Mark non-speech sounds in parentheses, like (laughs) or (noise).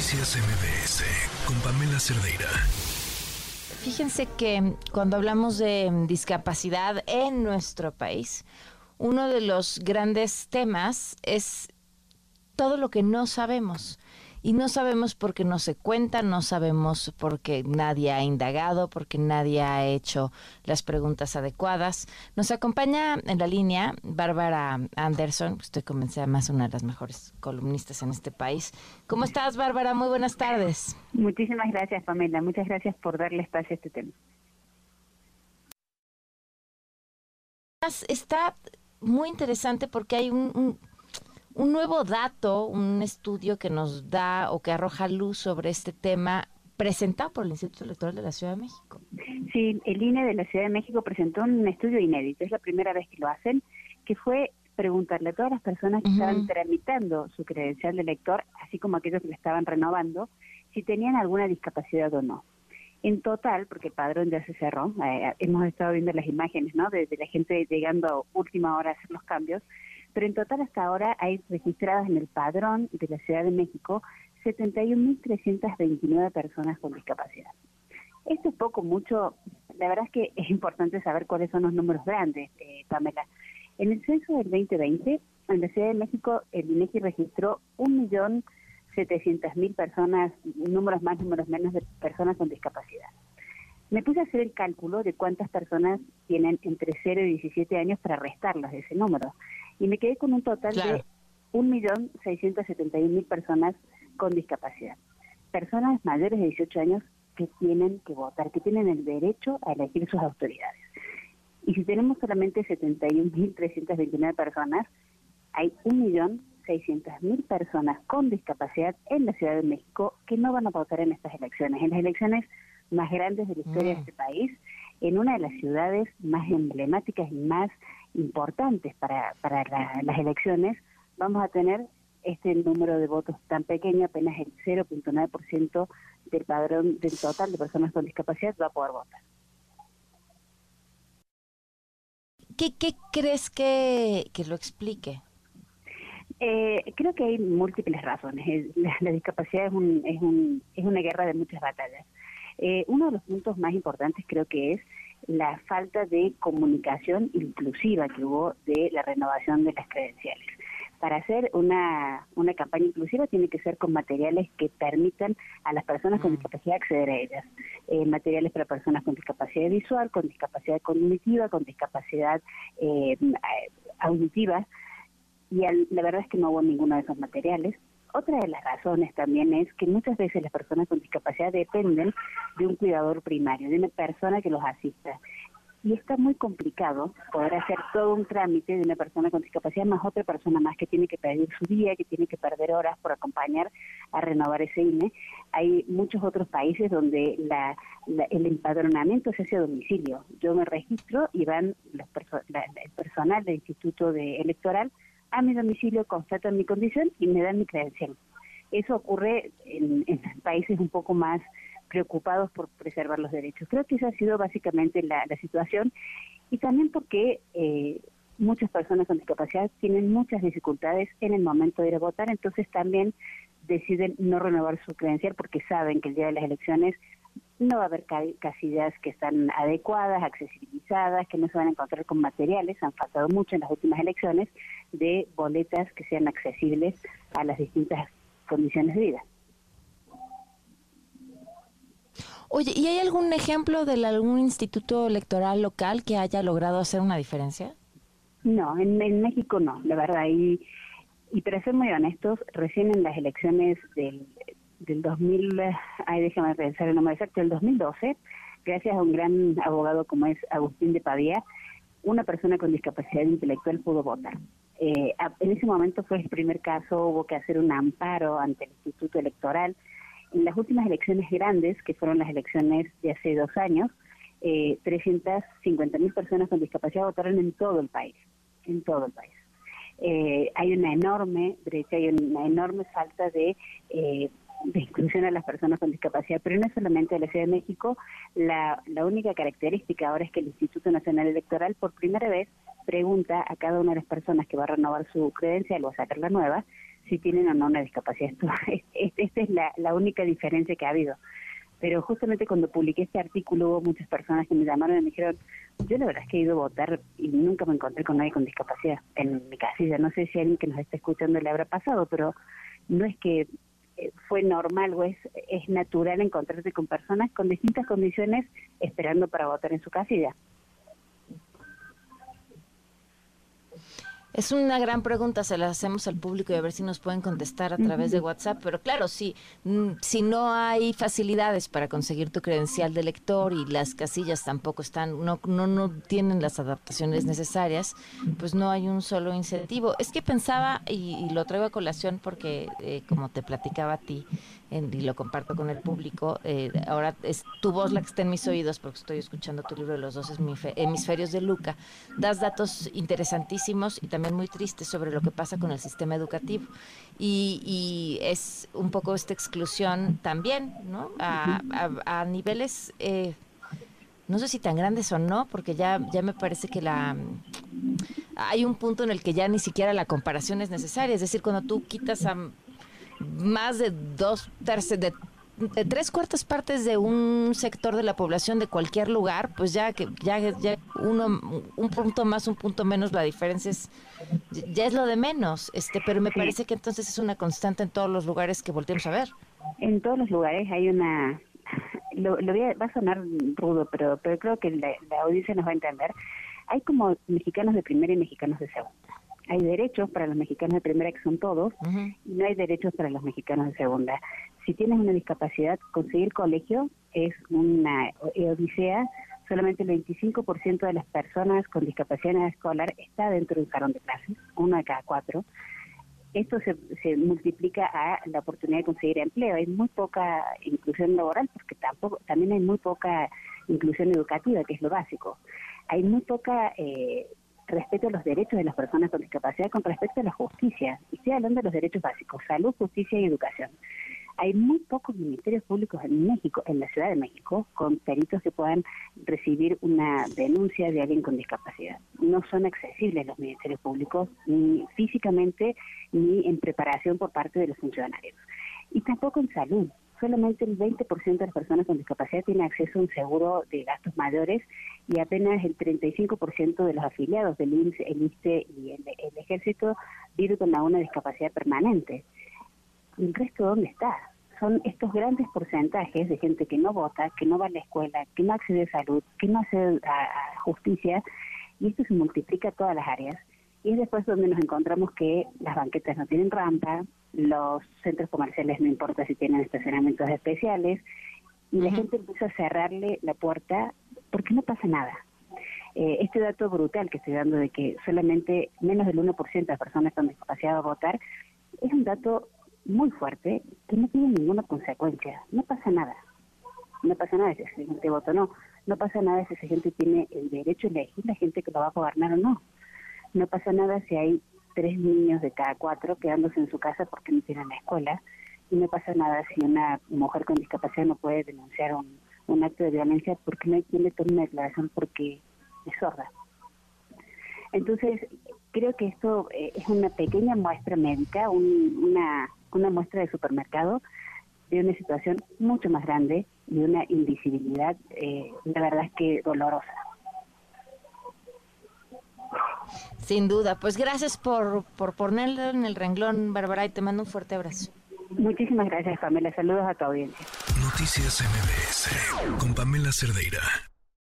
Noticias MBS con Pamela Cerdeira. Fíjense que cuando hablamos de discapacidad en nuestro país, uno de los grandes temas es todo lo que no sabemos. Y no sabemos porque no se cuenta, no sabemos porque nadie ha indagado, porque nadie ha hecho las preguntas adecuadas. Nos acompaña en la línea Bárbara Anderson, estoy convencida más una de las mejores columnistas en este país. ¿Cómo estás, Bárbara? Muy buenas tardes. Muchísimas gracias, Pamela. Muchas gracias por darle espacio a este tema. Está muy interesante porque hay un un nuevo dato, un estudio que nos da o que arroja luz sobre este tema presentado por el Instituto Electoral de la Ciudad de México. Sí, el INE de la Ciudad de México presentó un estudio inédito, es la primera vez que lo hacen, que fue preguntarle a todas las personas que estaban tramitando su credencial de elector, así como aquellos que la estaban renovando, si tenían alguna discapacidad o no. En total, porque el padrón ya se cerró, eh, hemos estado viendo las imágenes, ¿no? De, de, la gente llegando a última hora a hacer los cambios, pero en total hasta ahora hay registradas en el padrón de la Ciudad de México 71.329 personas con discapacidad. Esto es poco, mucho. La verdad es que es importante saber cuáles son los números grandes, eh, Pamela. En el censo del 2020, en la Ciudad de México, el INEGI registró 1.700.000 personas, números más, números menos, de personas con discapacidad. Me puse a hacer el cálculo de cuántas personas tienen entre 0 y 17 años para restarlas de ese número y me quedé con un total de 1.671.000 personas con discapacidad. Personas mayores de 18 años que tienen que votar, que tienen el derecho a elegir sus autoridades. Y si tenemos solamente 71.329 personas, hay 1.600.000 personas con discapacidad en la Ciudad de México que no van a votar en estas elecciones, en las elecciones más grandes de la historia de mm. este país, en una de las ciudades más emblemáticas y más importantes para, para las elecciones, vamos a tener este número de votos tan pequeño, apenas el 0.9% del padrón del total de personas con discapacidad va a poder votar. ¿Qué, qué crees que, que lo explique? Eh, creo que hay múltiples razones. La, discapacidad es, un, es, un, es una guerra de muchas batallas. Eh, uno de los puntos más importantes creo que es la falta de comunicación inclusiva que hubo de la renovación de las credenciales. Para hacer una, una campaña inclusiva tiene que ser con materiales que permitan a las personas con mm. discapacidad acceder a ellas. Eh, materiales para personas con discapacidad visual, con discapacidad cognitiva, con discapacidad eh, auditiva. Y la verdad es que no hubo ninguno de esos materiales. Otra de las razones también es que muchas veces las personas con discapacidad dependen de un cuidador primario, de una persona que los asista. Y está muy complicado poder hacer todo un trámite de una persona con discapacidad más otra persona más que tiene que pedir su día, que tiene que perder horas por acompañar a renovar ese INE. Hay muchos otros países donde la, el empadronamiento se hace a domicilio. Yo me registro y van los el personal del Instituto de Electoral a mi domicilio, constatan mi condición y me dan mi credencial. Eso ocurre en, países un poco más preocupados por preservar los derechos. Creo que esa ha sido básicamente la, situación y también porque eh, muchas personas con discapacidad tienen muchas dificultades en el momento de ir a votar, entonces también deciden no renovar su credencial porque saben que el día de las elecciones no va a haber casillas que están adecuadas, accesibilizadas, que no se van a encontrar con materiales, han faltado mucho en las últimas elecciones, de boletas que sean accesibles a las distintas condiciones de vida. Oye, ¿y hay algún ejemplo de algún instituto electoral local que haya logrado hacer una diferencia? No, en, México no, la verdad. Y, y para ser muy honestos, recién en las elecciones del del 2000, ay, déjame pensar el nombre exacto, del 2012, gracias a un gran abogado como es Agustín de Pavía, una persona con discapacidad intelectual pudo votar. Eh, en ese momento fue el primer caso, hubo que hacer un amparo ante el Instituto Electoral. En las últimas elecciones grandes, que fueron las elecciones de hace dos años, eh, 350 mil personas con discapacidad votaron en todo el país, en todo el país. Eh, hay una enorme brecha, hay una enorme falta de eh, de inclusión a las personas con discapacidad, pero no es solamente de la Ciudad de México, la, la única característica ahora es que el Instituto Nacional Electoral por primera vez pregunta a cada una de las personas que va a renovar su credencial o a sacar la nueva si tienen o no una discapacidad. (laughs) Esta es la, la única diferencia que ha habido. Pero justamente cuando publiqué este artículo hubo muchas personas que me llamaron y me dijeron, yo la verdad es que he ido a votar y nunca me encontré con nadie con discapacidad en mi casilla. No sé si alguien que nos está escuchando le habrá pasado, pero no es que fue normal o es, es natural encontrarse con personas con distintas condiciones esperando para votar en su casilla. Es una gran pregunta, se la hacemos al público y a ver si nos pueden contestar a través de WhatsApp, pero claro, si, mm, si no hay facilidades para conseguir tu credencial de lector y las casillas tampoco están, no, no, no tienen las adaptaciones necesarias, pues no hay un solo incentivo. Es que pensaba, y, lo traigo a colación porque, eh, como te platicaba a ti, y lo comparto con el público, eh, ahora es tu voz la que está en mis oídos porque estoy escuchando tu libro de los dos hemisferios de Luca, das datos interesantísimos y también muy tristes sobre lo que pasa con el sistema educativo. Y, es un poco esta exclusión también, ¿no? A, niveles... Eh, no sé si tan grandes o no, porque ya, ya me parece que la hay un punto en el que ya ni siquiera la comparación es necesaria. Es decir, cuando tú quitas a más de dos tercios, de, tres cuartas partes de un sector de la población de cualquier lugar, pues ya que ya, ya uno un punto más, un punto menos, la diferencia es ya es lo de menos, este, pero me parece que entonces es una constante en todos los lugares que volteamos a ver. En todos los lugares hay una lo, va a sonar rudo, pero pero creo que la, la audiencia nos va a entender. Hay como mexicanos de primera y mexicanos de segunda hay derechos para los mexicanos de primera, que son todos, y no hay derechos para los mexicanos de segunda. Si tienes una discapacidad, conseguir colegio es una odisea. Solamente el 25% de las personas con discapacidad en edad escolar está dentro de un salón de clases, uno de cada cuatro. Esto se, se multiplica a la oportunidad de conseguir empleo. Hay muy poca inclusión laboral porque tampoco también hay muy poca inclusión educativa, que es lo básico. Hay muy poca eh, respeto a los derechos de las personas con discapacidad con respecto a la justicia. Y estoy hablando de los derechos básicos, salud, justicia y educación. Hay muy pocos ministerios públicos en México, en la Ciudad de México, con peritos que puedan recibir una denuncia de alguien con discapacidad. No son accesibles los ministerios públicos, ni físicamente, ni en preparación por parte de los funcionarios. Y tampoco en salud solamente el 20% de las personas con discapacidad tiene acceso a un seguro de gastos mayores y apenas el 35% de los afiliados del INSS, el ISTE y el, Ejército viven con una discapacidad permanente. ¿El resto dónde está? Son estos grandes porcentajes de gente que no vota, que no va a la escuela, que no accede a salud, que no accede a, justicia, y esto se multiplica a todas las áreas. Y es después donde nos encontramos que las banquetas no tienen rampa, los centros comerciales no importa si tienen estacionamientos especiales, y la gente empieza a cerrarle la puerta porque no pasa nada. Eh, este dato brutal que estoy dando de que solamente menos del 1% de las personas con discapacidad va a votar, es un dato muy fuerte que no tiene ninguna consecuencia. No pasa nada. No pasa nada si esa gente vota o no. No pasa nada si esa gente tiene el derecho a elegir la gente que lo va a gobernar o no. No pasa nada si hay tres niños de cada cuatro quedándose en su casa porque no tienen la escuela. Y no pasa nada si una mujer con discapacidad no puede denunciar un, un acto de violencia porque no hay quien le tome una declaración porque es sorda. Entonces, creo que esto eh, es una pequeña muestra médica, una, una muestra de supermercado de una situación mucho más grande y una invisibilidad, eh, la verdad es que dolorosa. Sin duda. Pues gracias por, por ponerlo en el renglón, Bárbara, y te mando un fuerte abrazo. Muchísimas gracias, Pamela. Saludos a tu audiencia. Noticias MBS con Pamela Cerdeira.